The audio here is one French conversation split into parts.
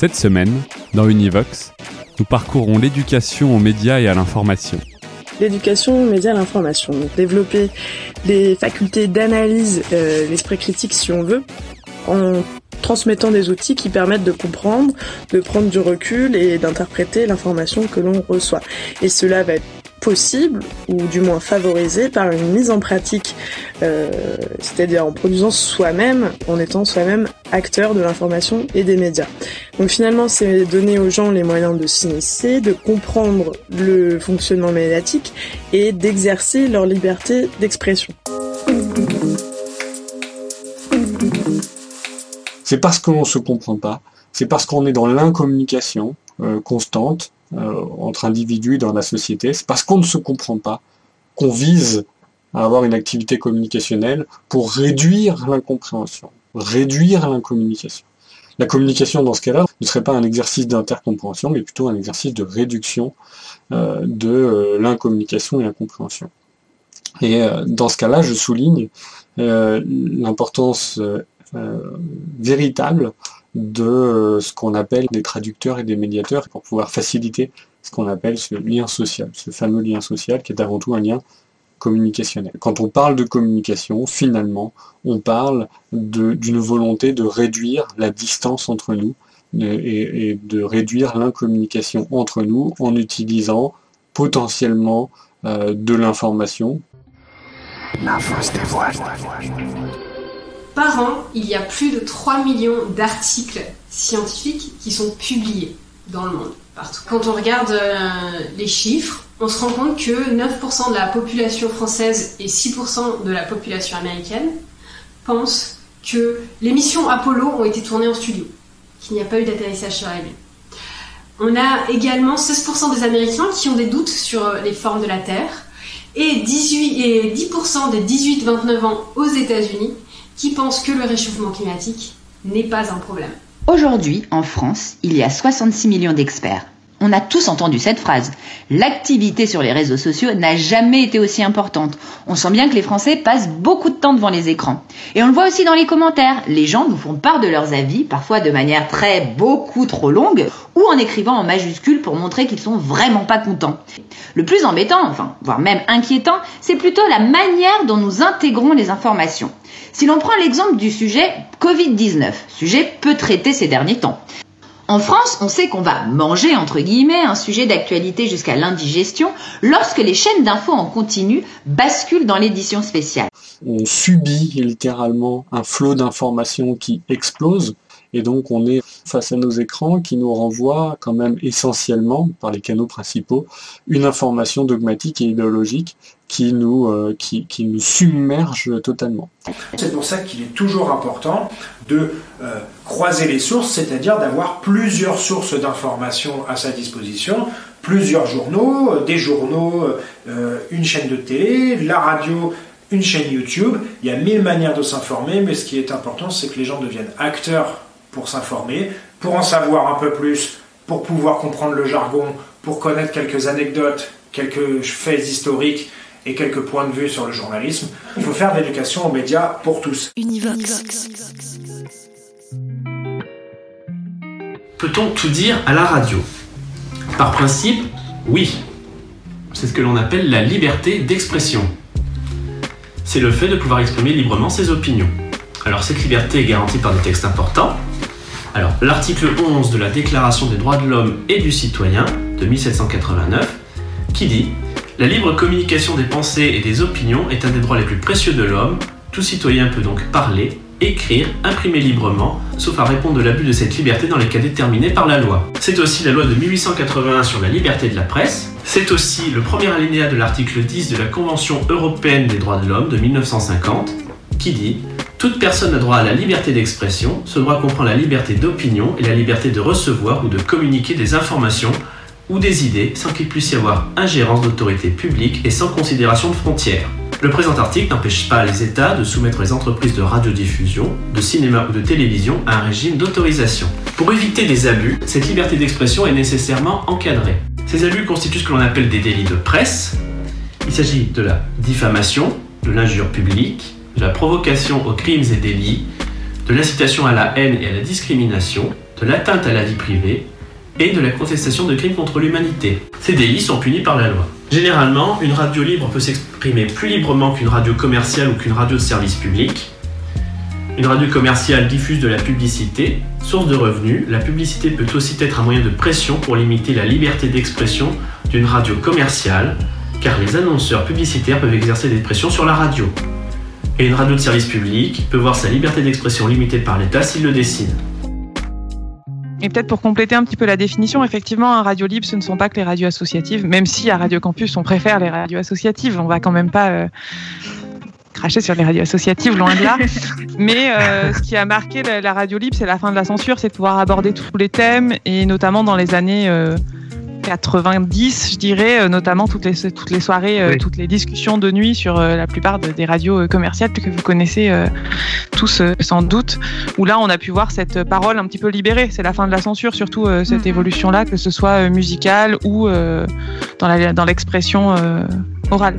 Cette semaine, dans Univox, nous parcourons l'éducation aux médias et à l'information. L'éducation aux médias et à l'information. Développer les facultés d'analyse, euh, l'esprit critique si on veut, en transmettant des outils qui permettent de comprendre, de prendre du recul et d'interpréter l'information que l'on reçoit. Et cela va être possible, ou du moins favorisé, par une mise en pratique, euh, c'est-à-dire en produisant soi-même, en étant soi-même acteur de l'information et des médias. Donc finalement, c'est donner aux gens les moyens de s'initier, de comprendre le fonctionnement médiatique et d'exercer leur liberté d'expression. C'est parce qu'on ne se comprend pas, c'est parce qu'on est dans l'incommunication euh, constante euh, entre individus dans la société, c'est parce qu'on ne se comprend pas qu'on vise à avoir une activité communicationnelle pour réduire l'incompréhension, réduire l'incommunication. La communication dans ce cas-là ne serait pas un exercice d'intercompréhension, mais plutôt un exercice de réduction euh, de l'incommunication et l'incompréhension. Et dans ce cas-là, je souligne l'importance euh, véritable de euh, ce qu'on appelle des traducteurs et des médiateurs pour pouvoir faciliter ce qu'on appelle ce lien social, ce fameux lien social qui est avant tout un lien communicationnel. Quand on parle de communication, finalement, on parle d'une volonté de réduire la distance entre nous et, de réduire l'incommunication entre nous en utilisant potentiellement euh, de l'information. Par an, il y a plus de 3 millions d'articles scientifiques qui sont publiés dans le monde, partout. Quand on regarde euh, les chiffres, on se rend compte que 9% de la population française et 6% de la population américaine pensent que les missions Apollo ont été tournées en studio, qu'il n'y a pas eu d'atterrissage sur la Lune. On a également 16% des Américains qui ont des doutes sur euh, les formes de la Terre et, 18, et 10% des 18-29 ans aux États-Unis qui pense que le réchauffement climatique n'est pas un problème. Aujourd'hui, en France, il y a 66 millions d'experts. On a tous entendu cette phrase. L'activité sur les réseaux sociaux n'a jamais été aussi importante. On sent bien que les Français passent beaucoup de temps devant les écrans. Et on le voit aussi dans les commentaires. Les gens nous font part de leurs avis, parfois de manière très beaucoup trop longue, ou en écrivant en majuscules pour montrer qu'ils sont vraiment pas contents. Le plus embêtant, enfin, voire même inquiétant, c'est plutôt la manière dont nous intégrons les informations. Si l'on prend l'exemple du sujet Covid-19, sujet peu traité ces derniers temps, en France, on sait qu'on va manger, entre guillemets, un sujet d'actualité jusqu'à l'indigestion lorsque les chaînes d'infos en continu basculent dans l'édition spéciale. On subit littéralement un flot d'informations qui explose et donc on est face à nos écrans qui nous renvoient quand même essentiellement, par les canaux principaux, une information dogmatique et idéologique qui nous, euh, qui, nous submerge totalement. C'est pour ça qu'il est toujours important de euh, croiser les sources, c'est-à-dire d'avoir plusieurs sources d'informations à sa disposition, plusieurs journaux, euh, des journaux, une chaîne de télé, la radio, une chaîne YouTube. Il y a mille manières de s'informer, mais ce qui est important, c'est que les gens deviennent acteurs pour s'informer, pour en savoir un peu plus, pour pouvoir comprendre le jargon, pour connaître quelques anecdotes, quelques faits historiques et quelques points de vue sur le journalisme. Il faut faire de l'éducation aux médias pour tous. Univox. Peut-on tout dire à la radio? Par principe, oui. C'est ce que l'on appelle la liberté d'expression. C'est le fait de pouvoir exprimer librement ses opinions. Alors cette liberté est garantie par des textes importants, alors, l'article 11 de la Déclaration des droits de l'homme et du citoyen de 1789 qui dit La libre communication des pensées et des opinions est un des droits les plus précieux de l'homme. Tout citoyen peut donc parler, écrire, imprimer librement, sauf à répondre de l'abus de cette liberté dans les cas déterminés par la loi. C'est aussi la loi de 1881 sur la liberté de la presse. C'est aussi le premier alinéa de l'article 10 de la Convention européenne des droits de l'homme de 1950 qui dit Toute personne a droit à la liberté d'expression. Ce droit comprend la liberté d'opinion et la liberté de recevoir ou de communiquer des informations ou des idées sans qu'il puisse y avoir ingérence d'autorité publique et sans considération de frontières. Le présent article n'empêche pas les États de soumettre les entreprises de radiodiffusion, de cinéma ou de télévision à un régime d'autorisation. Pour éviter des abus, cette liberté d'expression est nécessairement encadrée. Ces abus constituent ce que l'on appelle des délits de presse. Il s'agit de la diffamation, de l'injure publique, de la provocation aux crimes et délits, de l'incitation à la haine et à la discrimination, de l'atteinte à la vie privée et de la contestation de crimes contre l'humanité. Ces délits sont punis par la loi. Généralement, une radio libre peut s'exprimer plus librement qu'une radio commerciale ou qu'une radio de service public. Une radio commerciale diffuse de la publicité, source de revenus. La publicité peut aussi être un moyen de pression pour limiter la liberté d'expression d'une radio commerciale, car les annonceurs publicitaires peuvent exercer des pressions sur la radio. Et une radio de service public peut voir sa liberté d'expression limitée par l'État s'il le décide. Et peut-être pour compléter un petit peu la définition, effectivement, un radio libre, ce ne sont pas que les radios associatives, même si à Radio Campus, on préfère les radios associatives. On va quand même pas euh, cracher sur les radios associatives, loin de là. Mais euh, ce qui a marqué la, la radio libre, c'est la fin de la censure, c'est de pouvoir aborder tous les thèmes, et notamment dans les années euh, 90, je dirais, euh, notamment toutes les, toutes les soirées, euh, Oui. toutes les discussions de nuit sur euh, la plupart de- des radios commerciales que vous connaissez tous sans doute, où là on a pu voir cette parole un petit peu libérée. C'est la fin de la censure, surtout cette évolution-là, que ce soit musicale ou dans la- dans l'expression euh, orale.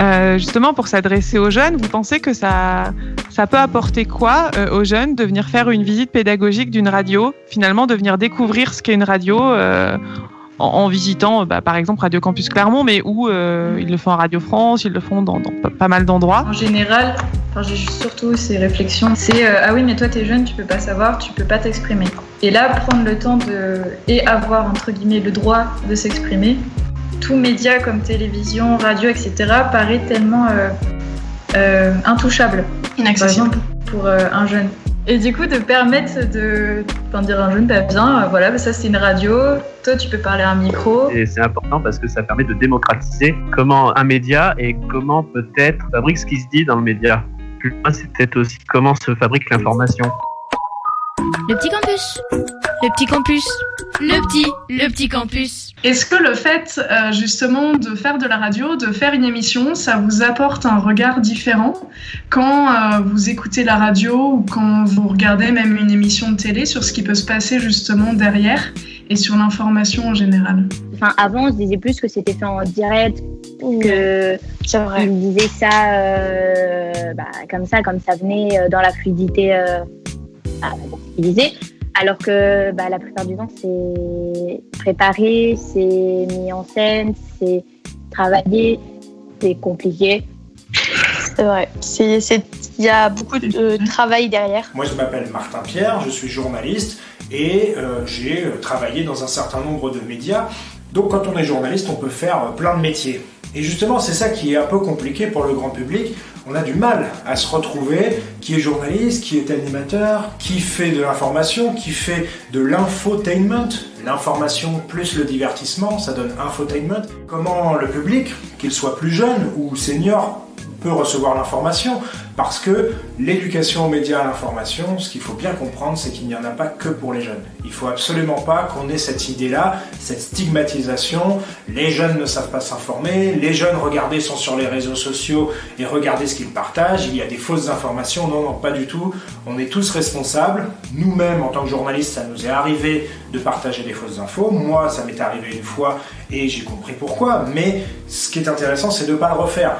Euh, justement, pour s'adresser aux jeunes, vous pensez que ça, ça peut apporter quoi euh, aux jeunes de venir faire une visite pédagogique d'une radio, finalement de venir découvrir ce qu'est une radio euh, en, visitant, bah, par exemple, Radio Campus Clermont, mais où ils le font à Radio France, ils le font dans, pas- mal d'endroits? En général, enfin, j'ai surtout ces réflexions, c'est ah oui mais toi t'es jeune, tu peux pas savoir, tu peux pas t'exprimer. Et là, prendre le temps de et avoir entre guillemets le droit de s'exprimer, tout média comme télévision, radio, etc. paraît tellement euh, euh, intouchable. Inaccessible. Par exemple, pour euh, un jeune. Et du coup, de permettre de enfin, dire à un jeune, bah bien, euh, voilà, bah, ça c'est une radio, toi tu peux parler à un micro. Et c'est important parce que ça permet de démocratiser comment un média et comment peut-être fabrique ce qui se dit dans le média. Plus loin, c'est peut-être aussi comment se fabrique l'information. Le petit campus. Le petit campus. Le petit, le petit campus. Est-ce que le fait euh, justement de faire de la radio, de faire une émission, ça vous apporte un regard différent quand euh, vous écoutez la radio ou quand vous regardez même une émission de télé sur ce qui peut se passer justement derrière et sur l'information en général? Enfin, avant, on se disait plus que c'était fait en direct, que disaient ça euh, bah, comme ça, comme ça venait euh, dans la fluidité euh, bah. Alors que bah, la plupart du temps, c'est préparé, c'est mis en scène, c'est travaillé, c'est compliqué. C'est vrai. C'est, c'est- il y a beaucoup de travail derrière. Moi, je m'appelle Martin Pierre, je suis journaliste et euh, j'ai euh, travaillé dans un certain nombre de médias. Donc, quand on est journaliste, on peut faire euh, plein de métiers. Et justement, c'est ça qui est un peu compliqué pour le grand public. On a du mal à se retrouver qui est journaliste, qui est animateur, qui fait de l'information, qui fait de l'infotainment. L'information plus le divertissement, ça donne infotainment. Comment le public, qu'il soit plus jeune ou senior, peut recevoir l'information parce que l'éducation aux médias à l'information, ce qu'il faut bien comprendre, c'est qu'il n'y en a pas que pour les jeunes. Il faut absolument pas qu'on ait cette idée-là, cette stigmatisation. Les jeunes ne savent pas s'informer, les jeunes, regardez, sont sur les réseaux sociaux et regardez ce qu'ils partagent. Il y a des fausses informations. Non, non, pas du tout. On est tous responsables. Nous-mêmes, en tant que journalistes, ça nous est arrivé de partager des fausses infos. Moi, ça m'est arrivé une fois et j'ai compris pourquoi. Mais ce qui est intéressant, c'est de ne pas le refaire.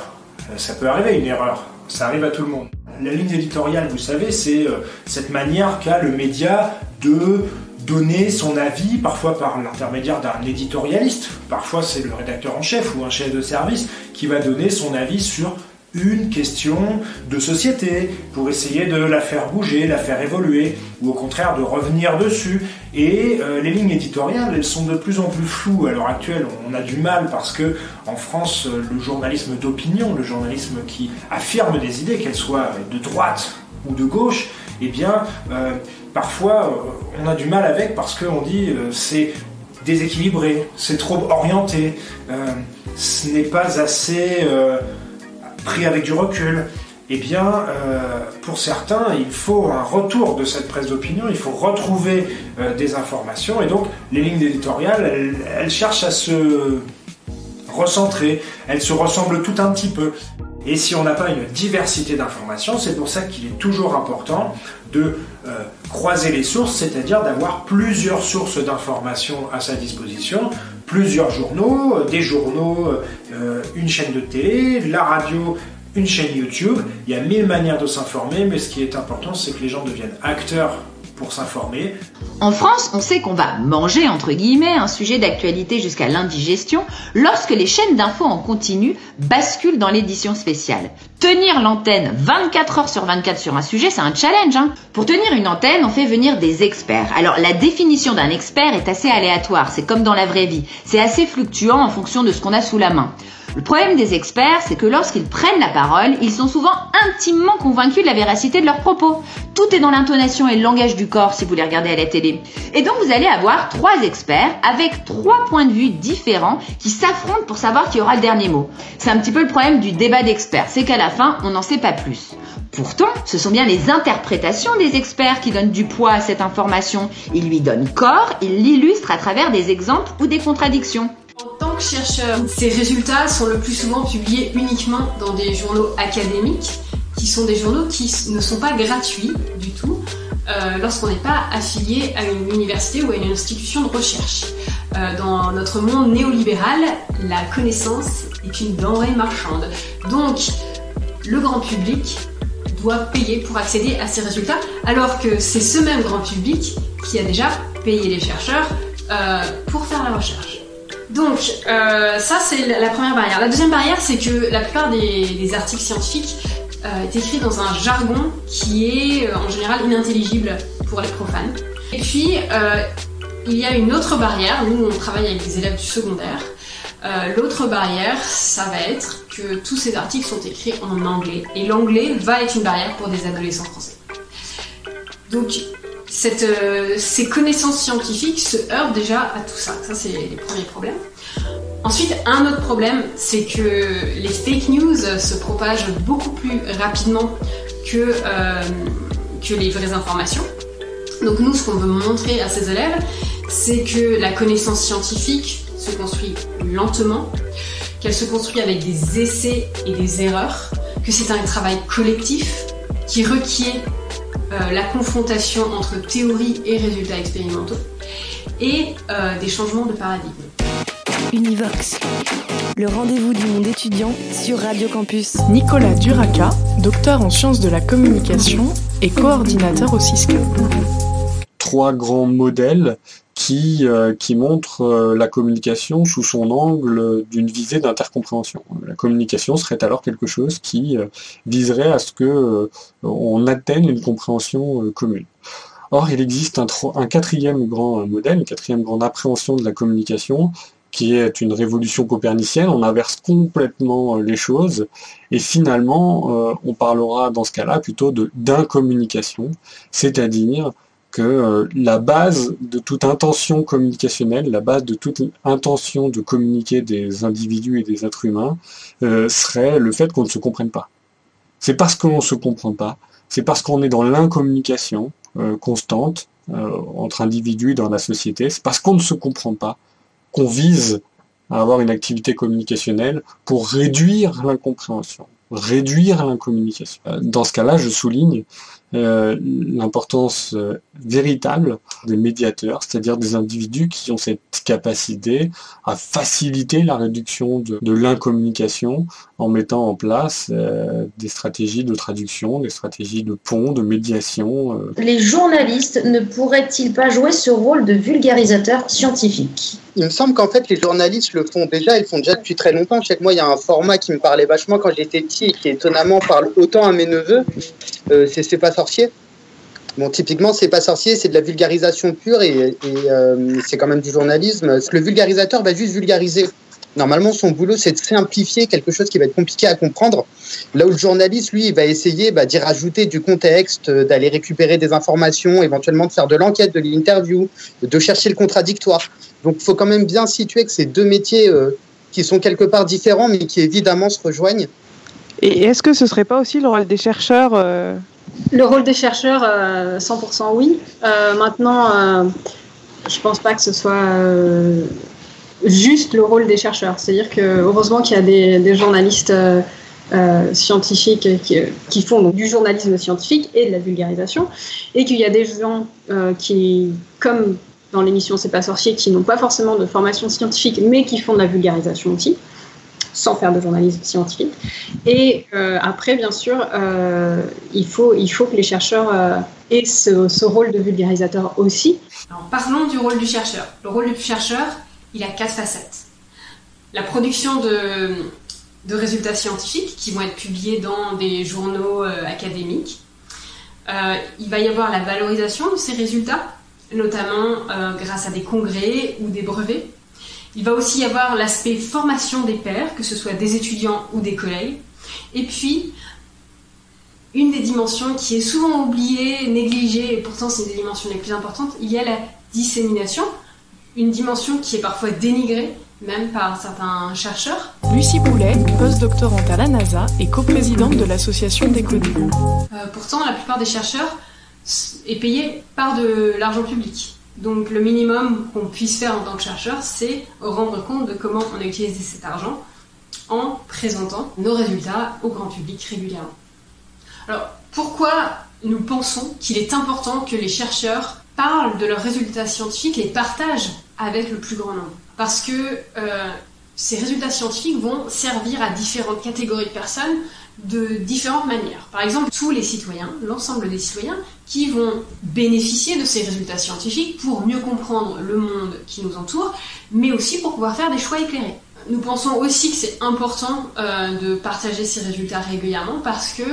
Euh, Ça peut arriver une erreur, ça arrive à tout le monde. La ligne éditoriale, vous savez, c'est euh, cette manière qu'a le média de donner son avis, parfois par l'intermédiaire d'un éditorialiste, parfois c'est le rédacteur en chef ou un chef de service qui va donner son avis sur une question de société pour essayer de la faire bouger, la faire évoluer, ou au contraire de revenir dessus. Et euh, les lignes éditoriales, elles sont de plus en plus floues à l'heure actuelle. On a du mal parce que en France, euh, le journalisme d'opinion, le journalisme qui affirme des idées, qu'elles soient de droite ou de gauche, eh bien, euh, parfois, on a du mal avec parce qu'on dit c'est déséquilibré, c'est trop orienté, ce n'est pas assez pris avec du recul. eh bien, euh, pour certains, il faut un retour de cette presse d'opinion, il faut retrouver euh, des informations, et donc les lignes éditoriales, elles, elles, cherchent à se recentrer, elles se ressemblent tout un petit peu. Et si on n'a pas une diversité d'informations, c'est pour ça qu'il est toujours important de euh, croiser les sources, c'est-à-dire d'avoir plusieurs sources d'informations à sa disposition, plusieurs journaux, euh, des journaux, euh, une chaîne de télé, la radio, une chaîne YouTube. Il y a mille manières de s'informer, mais ce qui est important, c'est que les gens deviennent acteurs s'informer. En France, on sait qu'on va manger, entre guillemets, un sujet d'actualité jusqu'à l'indigestion lorsque les chaînes d'infos en continu basculent dans l'édition spéciale. Tenir l'antenne 24 heures sur 24 sur un sujet, c'est un challenge. Hein Pour tenir une antenne, on fait venir des experts. Alors la définition d'un expert est assez aléatoire, c'est comme dans la vraie vie. C'est assez fluctuant en fonction de ce qu'on a sous la main. Le problème des experts, c'est que lorsqu'ils prennent la parole, ils sont souvent intimement convaincus de la véracité de leurs propos. Tout est dans l'intonation et le langage du corps si vous les regardez à la télé. Et donc vous allez avoir trois experts avec trois points de vue différents qui s'affrontent pour savoir qui aura le dernier mot. C'est un petit peu le problème du débat d'experts, c'est qu'à la fin, on n'en sait pas plus. Pourtant, ce sont bien les interprétations des experts qui donnent du poids à cette information. Ils lui donnent corps, ils l'illustrent à travers des exemples ou des contradictions. En tant que chercheur, ces résultats sont le plus souvent publiés uniquement dans des journaux académiques, qui sont des journaux qui ne sont pas gratuits du tout euh, lorsqu'on n'est pas affilié à une université ou à une institution de recherche. Euh, dans notre monde néolibéral, la connaissance est une denrée marchande. Donc, le grand public doit payer pour accéder à ces résultats, alors que c'est ce même grand public qui a déjà payé les chercheurs euh, pour faire la recherche. Donc, euh, ça, c'est la première barrière. La deuxième barrière, c'est que la plupart des, articles scientifiques euh, est écrit dans un jargon qui est euh, en général inintelligible pour les profanes. Et puis, euh, il y a une autre barrière. Nous, on travaille avec des élèves du secondaire. L'autre barrière, ça va être que tous ces articles sont écrits en anglais. Et l'anglais va être une barrière pour des adolescents français. Donc, cette, euh, ces connaissances scientifiques se heurtent déjà à tout ça. Ça, c'est les premiers problèmes. Ensuite, un autre problème, c'est que les fake news se propagent beaucoup plus rapidement que, euh, que les vraies informations. Donc nous, ce qu'on veut montrer à ces élèves, c'est que la connaissance scientifique se construit lentement, qu'elle se construit avec des essais et des erreurs, que c'est un travail collectif qui requiert la confrontation entre théorie et résultats expérimentaux et euh, des changements de paradigme. Univox, le rendez-vous du monde étudiant sur Radio Campus. Nicolas Duraca, docteur en sciences de la communication et coordinateur au CISCA. Trois grands modèles qui, euh, qui montrent euh, la communication sous son angle d'une visée d'intercompréhension. La communication serait alors quelque chose qui euh, viserait à ce que on atteigne une compréhension commune. Or, il existe un, quatrième grand modèle, une quatrième grande appréhension de la communication, qui est une révolution copernicienne. On inverse complètement les choses et finalement, on parlera dans ce cas-là plutôt d'incommunication, c'est-à-dire que euh, la base de toute intention communicationnelle, la base de toute intention de communiquer des individus et des êtres humains, euh, serait le fait qu'on ne se comprenne pas. C'est parce qu'on ne se comprend pas, c'est parce qu'on est dans l'incommunication euh, constante entre individus et dans la société, c'est parce qu'on ne se comprend pas qu'on vise à avoir une activité communicationnelle pour réduire l'incompréhension, réduire l'incommunication. Dans ce cas-là, je souligne euh, l'importance euh, véritable des médiateurs, c'est-à-dire des individus qui ont cette capacité à faciliter la réduction de, de l'incommunication en mettant en place euh, des stratégies de traduction, des stratégies de pont, de médiation. euh. Les journalistes ne pourraient-ils pas jouer ce rôle de vulgarisateur scientifique? Il me semble qu'en fait, les journalistes le font déjà, ils le font déjà depuis très longtemps. Je sais que moi, il y a un format qui me parlait vachement quand j'étais petit et qui étonnamment parle autant à mes neveux. Euh, c'est C'est pas sorcier. Bon, typiquement, c'est pas sorcier, c'est de la vulgarisation pure et, et, euh, c'est quand même du journalisme. Le vulgarisateur va juste vulgariser. Normalement, son boulot, c'est de simplifier quelque chose qui va être compliqué à comprendre. Là où le journaliste, lui, il va essayer bah, d'y rajouter du contexte, euh, d'aller récupérer des informations, éventuellement de faire de l'enquête, de l'interview, de chercher le contradictoire. Donc, il faut quand même bien situer que ces deux métiers euh, qui sont quelque part différents, mais qui évidemment se rejoignent. Et est-ce que ce serait pas aussi le rôle des chercheurs euh, Le rôle des chercheurs, euh, 100% oui. Euh, maintenant, euh, je pense pas que ce soit euh, juste le rôle des chercheurs. C'est-à-dire que heureusement qu'il y a des, journalistes euh, euh, scientifiques qui, font du journalisme scientifique et de la vulgarisation, et qu'il y a des gens euh, qui, comme dans l'émission C'est pas sorcier, qui n'ont pas forcément de formation scientifique, mais qui font de la vulgarisation aussi sans faire de journalisme scientifique. Et après, bien sûr, il, faut, il faut que les chercheurs aient ce, rôle de vulgarisateur aussi. Parlons du rôle du chercheur. Le rôle du chercheur, il a quatre facettes. La production de, résultats scientifiques qui vont être publiés dans des journaux euh, académiques. Euh, il va y avoir la valorisation de ces résultats, notamment euh, grâce à des congrès ou des brevets. Il va aussi y avoir l'aspect formation des pairs, que ce soit des étudiants ou des collègues. Et puis, une des dimensions qui est souvent oubliée, négligée, et pourtant c'est une des dimensions les plus importantes, il y a la dissémination, une dimension qui est parfois dénigrée, même par certains chercheurs. Lucie Boulet, postdoctorante à la NASA et coprésidente de l'association Décoder. Euh, pourtant, la plupart des chercheurs est payé par de l'argent public. Donc le minimum qu'on puisse faire en tant que chercheur, c'est rendre compte de comment on a utilisé cet argent en présentant nos résultats au grand public régulièrement. Alors pourquoi nous pensons qu'il est important que les chercheurs parlent de leurs résultats scientifiques, les partagent avec le plus grand nombre Parce que euh, ces résultats scientifiques vont servir à différentes catégories de personnes de différentes manières. Par exemple, tous les citoyens, l'ensemble des citoyens, qui vont bénéficier de ces résultats scientifiques pour mieux comprendre le monde qui nous entoure, mais aussi pour pouvoir faire des choix éclairés. Nous pensons aussi que c'est important euh, de partager ces résultats régulièrement parce que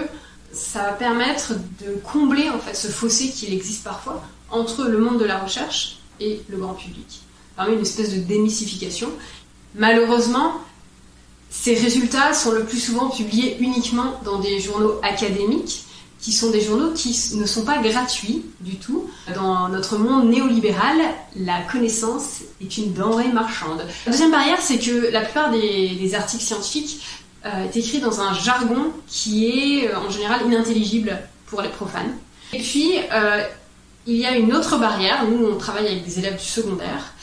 ça va permettre de combler en fait ce fossé qu'il existe parfois entre le monde de la recherche et le grand public. Parmi une espèce de démystification. Malheureusement, ces résultats sont le plus souvent publiés uniquement dans des journaux académiques, qui sont des journaux qui ne sont pas gratuits du tout. Dans notre monde néolibéral, la connaissance est une denrée marchande. La deuxième barrière, c'est que la plupart des, des articles scientifiques euh, est écrit dans un jargon qui est euh, en général inintelligible pour les profanes. Et puis, euh, il y a une autre barrière. Nous, on travaille avec des élèves du secondaire.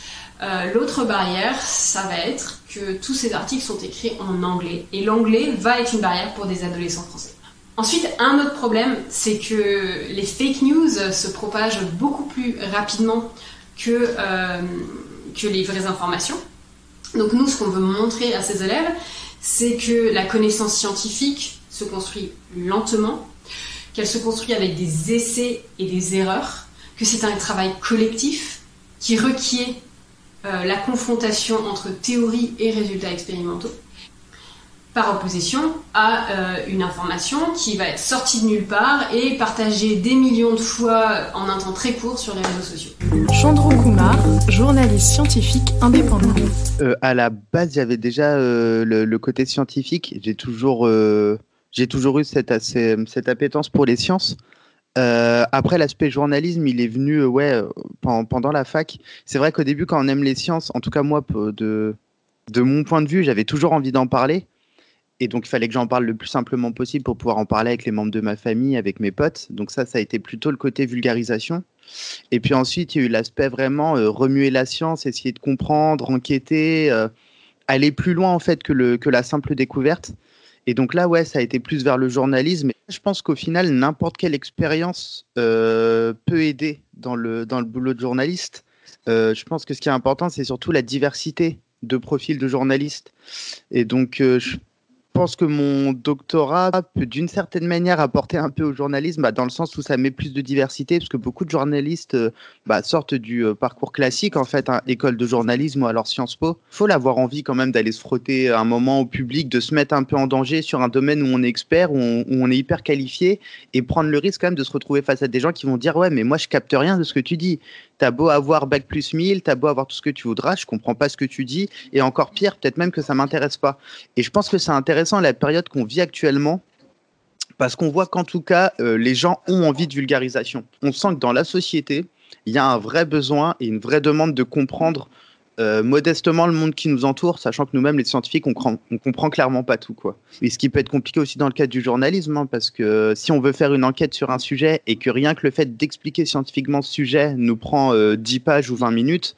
Euh, L'autre barrière, ça va être que tous ces articles sont écrits en anglais. Et l'anglais va être une barrière pour des adolescents français. Ensuite, un autre problème, c'est que les fake news se propagent beaucoup plus rapidement que, euh, que les vraies informations. Donc nous, ce qu'on veut montrer à ces élèves, c'est que la connaissance scientifique se construit lentement, qu'elle se construit avec des essais et des erreurs, que c'est un travail collectif qui requiert euh, la confrontation entre théorie et résultats expérimentaux, par opposition à euh, une information qui va être sortie de nulle part et partagée des millions de fois en un temps très court sur les réseaux sociaux. Chandro Kumar, journaliste scientifique indépendant. Euh, à la base, j'avais déjà euh, le, le côté scientifique. J'ai toujours, euh, j'ai toujours eu cette, assez- cette appétence pour les sciences. Euh, après, l'aspect journalisme, il est venu euh, ouais, euh, pen- pendant la fac. C'est vrai qu'au début, quand on aime les sciences, en tout cas moi, de, de mon point de vue, j'avais toujours envie d'en parler. Et donc, il fallait que j'en parle le plus simplement possible pour pouvoir en parler avec les membres de ma famille, avec mes potes. Donc ça, ça a été plutôt le côté vulgarisation. Et puis ensuite, il y a eu l'aspect vraiment remuer la science, essayer de comprendre, enquêter, aller plus loin en fait que, le, que la simple découverte. Et donc là, ouais, ça a été plus vers le journalisme. Je pense qu'au final, n'importe quelle expérience euh, peut aider dans le, dans le boulot de journaliste. Euh, je pense que ce qui est important, c'est surtout la diversité de profils de journalistes. Et donc, euh, je pense que mon doctorat peut d'une certaine manière apporter un peu au journalisme, bah, dans le sens où ça met plus de diversité, parce que beaucoup de journalistes euh, bah, sortent du euh, parcours classique, en fait, hein, école de journalisme ou alors Sciences Po. Il faut l'avoir envie quand même d'aller se frotter un moment au public, de se mettre un peu en danger sur un domaine où on est expert, où on, où on est hyper qualifié, et prendre le risque quand même de se retrouver face à des gens qui vont dire Ouais, mais moi je capte rien de ce que tu dis. T'as beau avoir bac plus 1000, t'as beau avoir tout ce que tu voudras, je comprends pas ce que tu dis, et encore pire, peut-être même que ça m'intéresse pas. Et je pense que c'est intéressant la période qu'on vit actuellement, parce qu'on voit qu'en tout cas, euh, les gens ont envie de vulgarisation. On sent que dans la société, il y a un vrai besoin et une vraie demande de comprendre euh, modestement le monde qui nous entoure, sachant que nous-mêmes, les scientifiques, on, comprend clairement pas tout. Quoi. Et ce qui peut être compliqué aussi dans le cadre du journalisme, hein, parce que si on veut faire une enquête sur un sujet et que rien que le fait d'expliquer scientifiquement ce sujet nous prend euh, 10 pages ou 20 minutes,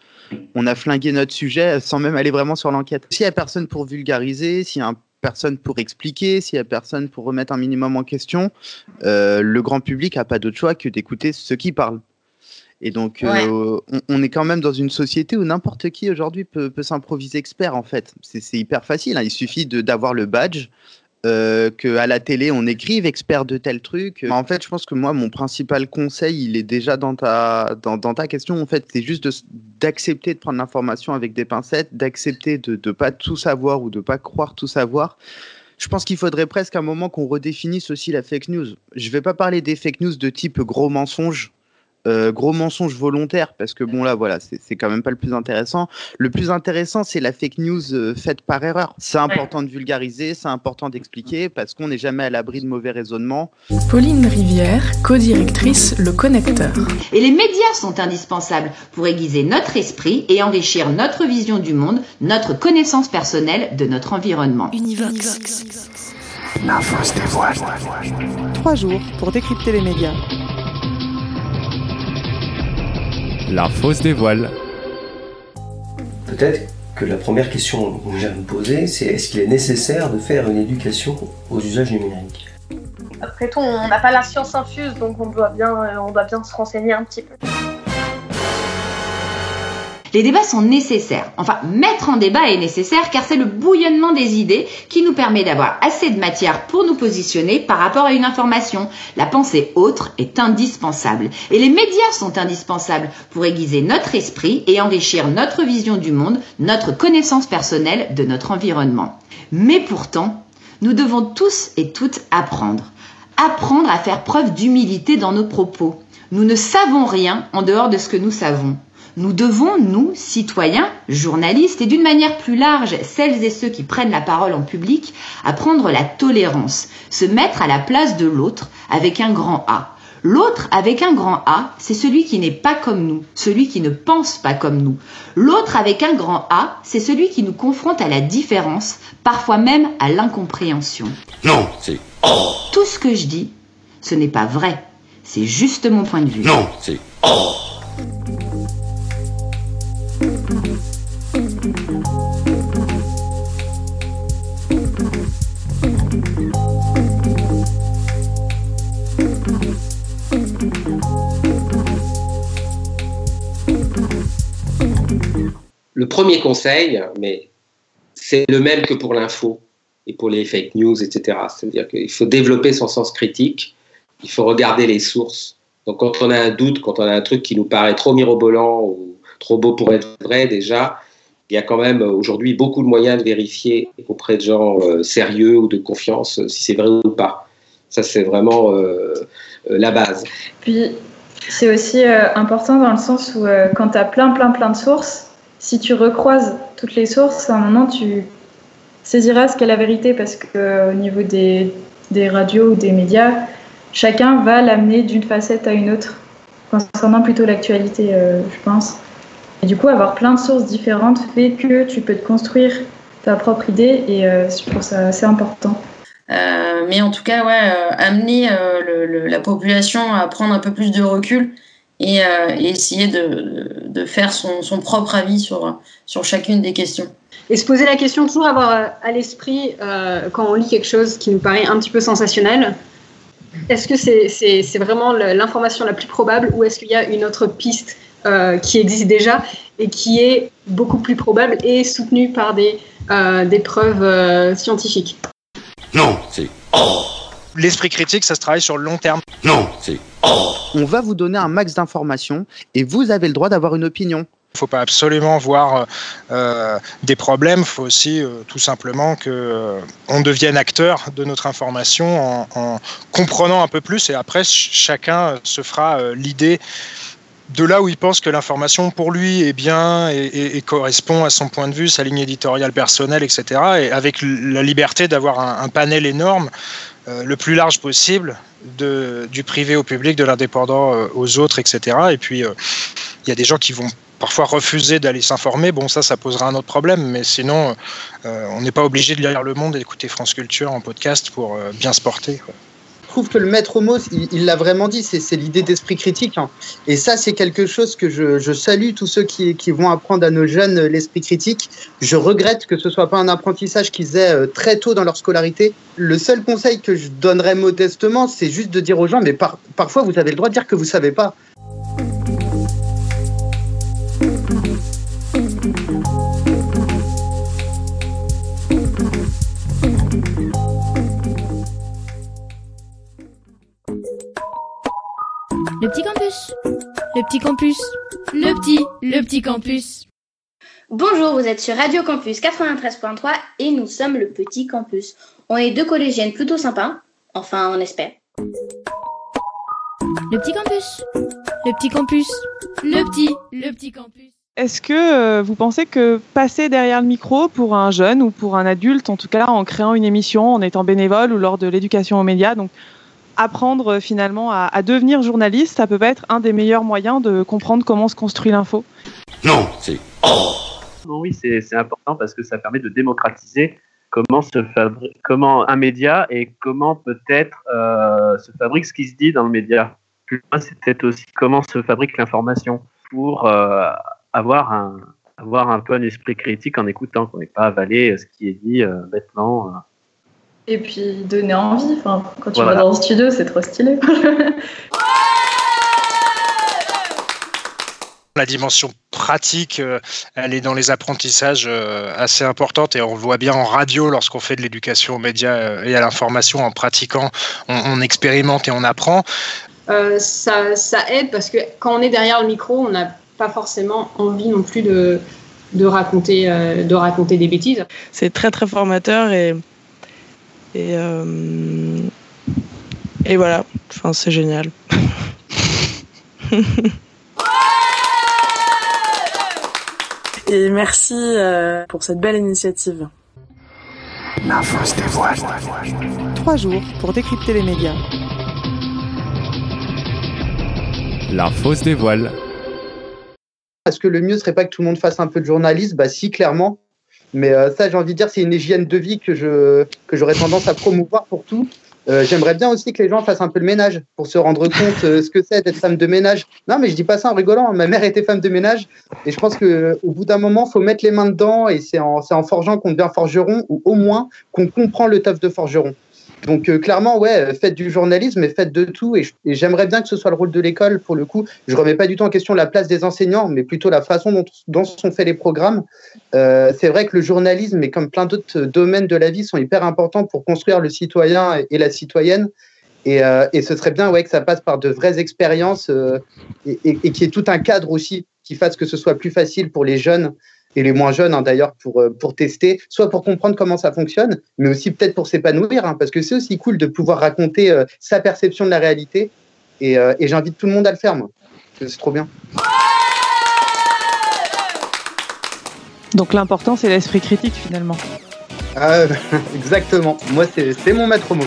on a flingué notre sujet sans même aller vraiment sur l'enquête. S'il n'y a personne pour vulgariser, s'il y a personne pour expliquer, s'il n'y a personne pour remettre un minimum en question, euh, le grand public n'a pas d'autre choix que d'écouter ceux qui parlent. Et donc, Ouais. euh, on, on est quand même dans une société où n'importe qui aujourd'hui peut, peut s'improviser expert, en fait. C'est hyper facile. hein. Il suffit de- d'avoir le badge, euh, qu'à la télé, on écrive expert de tel truc. En fait, je pense que moi, mon principal conseil, il est déjà dans ta, dans, dans ta question. En fait, c'est juste de d'accepter de, prendre l'information avec des pincettes, d'accepter de ne pas tout savoir ou de pas croire tout savoir. Je pense qu'il faudrait presque un moment qu'on redéfinisse aussi la fake news. Je vais pas parler des fake news de type gros mensonge, euh, gros mensonge volontaire, parce que bon là, voilà, c'est quand même pas le plus intéressant. Le plus intéressant, c'est la fake news euh, faite par erreur. C'est important de vulgariser, c'est important d'expliquer, parce qu'on n'est jamais à l'abri de mauvais raisonnements. Pauline Rivière, co-directrice Le Connecteur. Et les médias sont indispensables pour aiguiser notre esprit et enrichir notre vision du monde, notre connaissance personnelle de notre environnement. Univox. L'info se dévoile. Trois jours pour décrypter les médias. La fausse dévoile. Peut-être que la première question que j'ai à me poser, c'est est-ce qu'il est nécessaire de faire une éducation aux usages numériques? Après tout, on n'a pas la science infuse, donc on doit bien, euh, on doit bien se renseigner un petit peu. Les débats sont nécessaires. Enfin, mettre en débat est nécessaire car c'est le bouillonnement des idées qui nous permet d'avoir assez de matière pour nous positionner par rapport à une information. La pensée autre est indispensable. Et les médias sont indispensables pour aiguiser notre esprit et enrichir notre vision du monde, notre connaissance personnelle de notre environnement. Mais pourtant, nous devons tous et toutes apprendre. Apprendre à faire preuve d'humilité dans nos propos. Nous ne savons rien en dehors de ce que nous savons. Nous devons, nous, citoyens, journalistes et d'une manière plus large, celles et ceux qui prennent la parole en public, apprendre la tolérance, se mettre à la place de l'autre avec un grand A. L'autre avec un grand A, c'est celui qui n'est pas comme nous, celui qui ne pense pas comme nous. L'autre avec un grand A, c'est celui qui nous confronte à la différence, parfois même à l'incompréhension. Non, c'est Tout ce que je dis, ce n'est pas vrai. C'est juste mon point de vue. non, c'est Le premier conseil, mais c'est le même que pour l'info et pour les fake news, etc. C'est-à-dire qu'il faut développer son sens critique, il faut regarder les sources. Donc quand on a un doute, quand on a un truc qui nous paraît trop mirobolant ou trop beau pour être vrai déjà, il y a quand même aujourd'hui beaucoup de moyens de vérifier auprès de gens euh, sérieux ou de confiance euh, si c'est vrai ou pas. Ça, c'est vraiment euh, la base. Puis c'est aussi important dans le sens où quand tu as plein, plein, plein de sources, si tu recroises toutes les sources, à un moment tu saisiras ce qu'est la vérité parce que au niveau des, des radios ou des médias, chacun va l'amener d'une facette à une autre concernant plutôt l'actualité, euh, je pense. Et du coup, avoir plein de sources différentes fait que tu peux te construire ta propre idée et euh, je trouve ça assez important. Euh, mais en tout cas, ouais, euh, amener euh, le- le- la population à prendre un peu plus de recul et, euh, et essayer de, de faire son, son propre avis sur, sur chacune des questions. Et se poser la question, toujours avoir euh, à l'esprit, euh, quand on lit quelque chose qui nous paraît un petit peu sensationnel, est-ce que c'est c'est- c'est vraiment l'information la plus probable ou est-ce qu'il y a une autre piste euh, qui existe déjà et qui est beaucoup plus probable et soutenue par des, euh, des preuves euh, scientifiques? Non, c'est L'esprit critique, ça se travaille sur le long terme. Non, c'est On va vous donner un max d'informations et vous avez le droit d'avoir une opinion. Il faut pas absolument voir euh, des problèmes, il faut aussi euh, tout simplement que euh, devienne acteur de notre information en, en comprenant un peu plus et après ch- chacun se fera l'idée de là où il pense que l'information pour lui est bien et, correspond à son point de vue, sa ligne éditoriale personnelle, etc. Et avec la liberté d'avoir un panel énorme, euh, le plus large possible, de, du privé au public, de l'indépendant euh, aux autres, etc. Et puis, euh, il y a des gens qui vont parfois refuser d'aller s'informer, bon ça, ça posera un autre problème, mais sinon, on n'est pas obligé de lire Le Monde et d'écouter France Culture en podcast pour bien se porter. Je trouve que le maître mot, il l'a vraiment dit, c'est l'idée d'esprit critique. hein. Et ça, c'est quelque chose que je, salue tous ceux qui, qui vont apprendre à nos jeunes euh, l'esprit critique. Je regrette que ce soit pas un apprentissage qu'ils aient euh, très tôt dans leur scolarité. Le seul conseil que je donnerais modestement, c'est juste de dire aux gens, mais par- parfois, vous avez le droit de dire que vous savez pas. Le petit campus. Le petit, le petit campus. Bonjour, vous êtes sur Radio Campus 93.3 et nous sommes le Petit Campus. On est deux collégiennes plutôt sympas, enfin on espère. Le petit campus. Le petit campus. Le petit, le petit campus. Est-ce que euh, vous pensez que passer derrière le micro pour un jeune ou pour un adulte, en tout cas en créant une émission, en étant bénévole ou lors de l'éducation aux médias, donc apprendre euh, finalement à, à devenir journaliste, ça peut pas être un des meilleurs moyens de comprendre comment se construit l'info Non, c'est. Non, oui, c'est important parce que ça permet de démocratiser comment se fabri- comment un média et comment peut-être euh, se fabrique ce qui se dit dans le média. Plus loin, c'est peut-être aussi comment se fabrique l'information pour euh, avoir un avoir un peu un esprit critique en écoutant, qu'on n'ait pas avalé ce qui est dit euh, bêtement. Et puis donner envie. Enfin, quand tu Voilà. vas dans le studio, c'est trop stylé. La dimension pratique, euh, elle est dans les apprentissages euh, assez importante et on le voit bien en radio lorsqu'on fait de l'éducation aux médias euh, et à l'information en pratiquant, on, on expérimente et on apprend. Euh, ça, ça aide parce que quand on est derrière le micro, on n'a pas forcément envie non plus de, de, raconter, euh, de raconter des bêtises. c'est très très formateur et et, euh, et voilà enfin c'est génial et merci euh, pour cette belle initiative L'info se dévoile. Trois jours pour décrypter les médias. L'info se dévoile. Est-ce que le mieux serait pas que tout le monde fasse un peu de journalisme Bah si, clairement. Mais euh, ça, j'ai envie de dire, c'est une hygiène de vie que je que j'aurais tendance à promouvoir pour tout. Euh, J'aimerais bien aussi que les gens fassent un peu le ménage pour se rendre compte euh, ce que c'est d'être femme de ménage. Non, mais je dis pas ça en rigolant. Ma mère était femme de ménage et je pense que au bout d'un moment, faut mettre les mains dedans et c'est en, c'est en forgeant qu'on devient forgeron ou au moins qu'on comprend le taf de forgeron. Donc euh, clairement, ouais, euh, faites du journalisme et faites de tout. Et, j'aimerais bien que ce soit le rôle de l'école pour le coup. Je remets pas du tout en question la place des enseignants, mais plutôt la façon dont, sont faits les programmes. Euh, c'est vrai que le journalisme, et comme plein d'autres domaines de la vie, sont hyper importants pour construire le citoyen et, la citoyenne. Et, euh, ce serait bien ouais, que ça passe par de vraies expériences euh, et, et, et qu'il y ait tout un cadre aussi qui fasse que ce soit plus facile pour les jeunes et les moins jeunes hein, d'ailleurs pour, euh, pour tester, soit pour comprendre comment ça fonctionne, mais aussi peut-être pour s'épanouir, hein, parce que c'est aussi cool de pouvoir raconter euh, sa perception de la réalité. Et, euh, et j'invite tout le monde à le faire, moi. C'est trop bien. Donc l'important c'est l'esprit critique finalement. Ah, exactement. Moi, c'est c'est mon maître mot.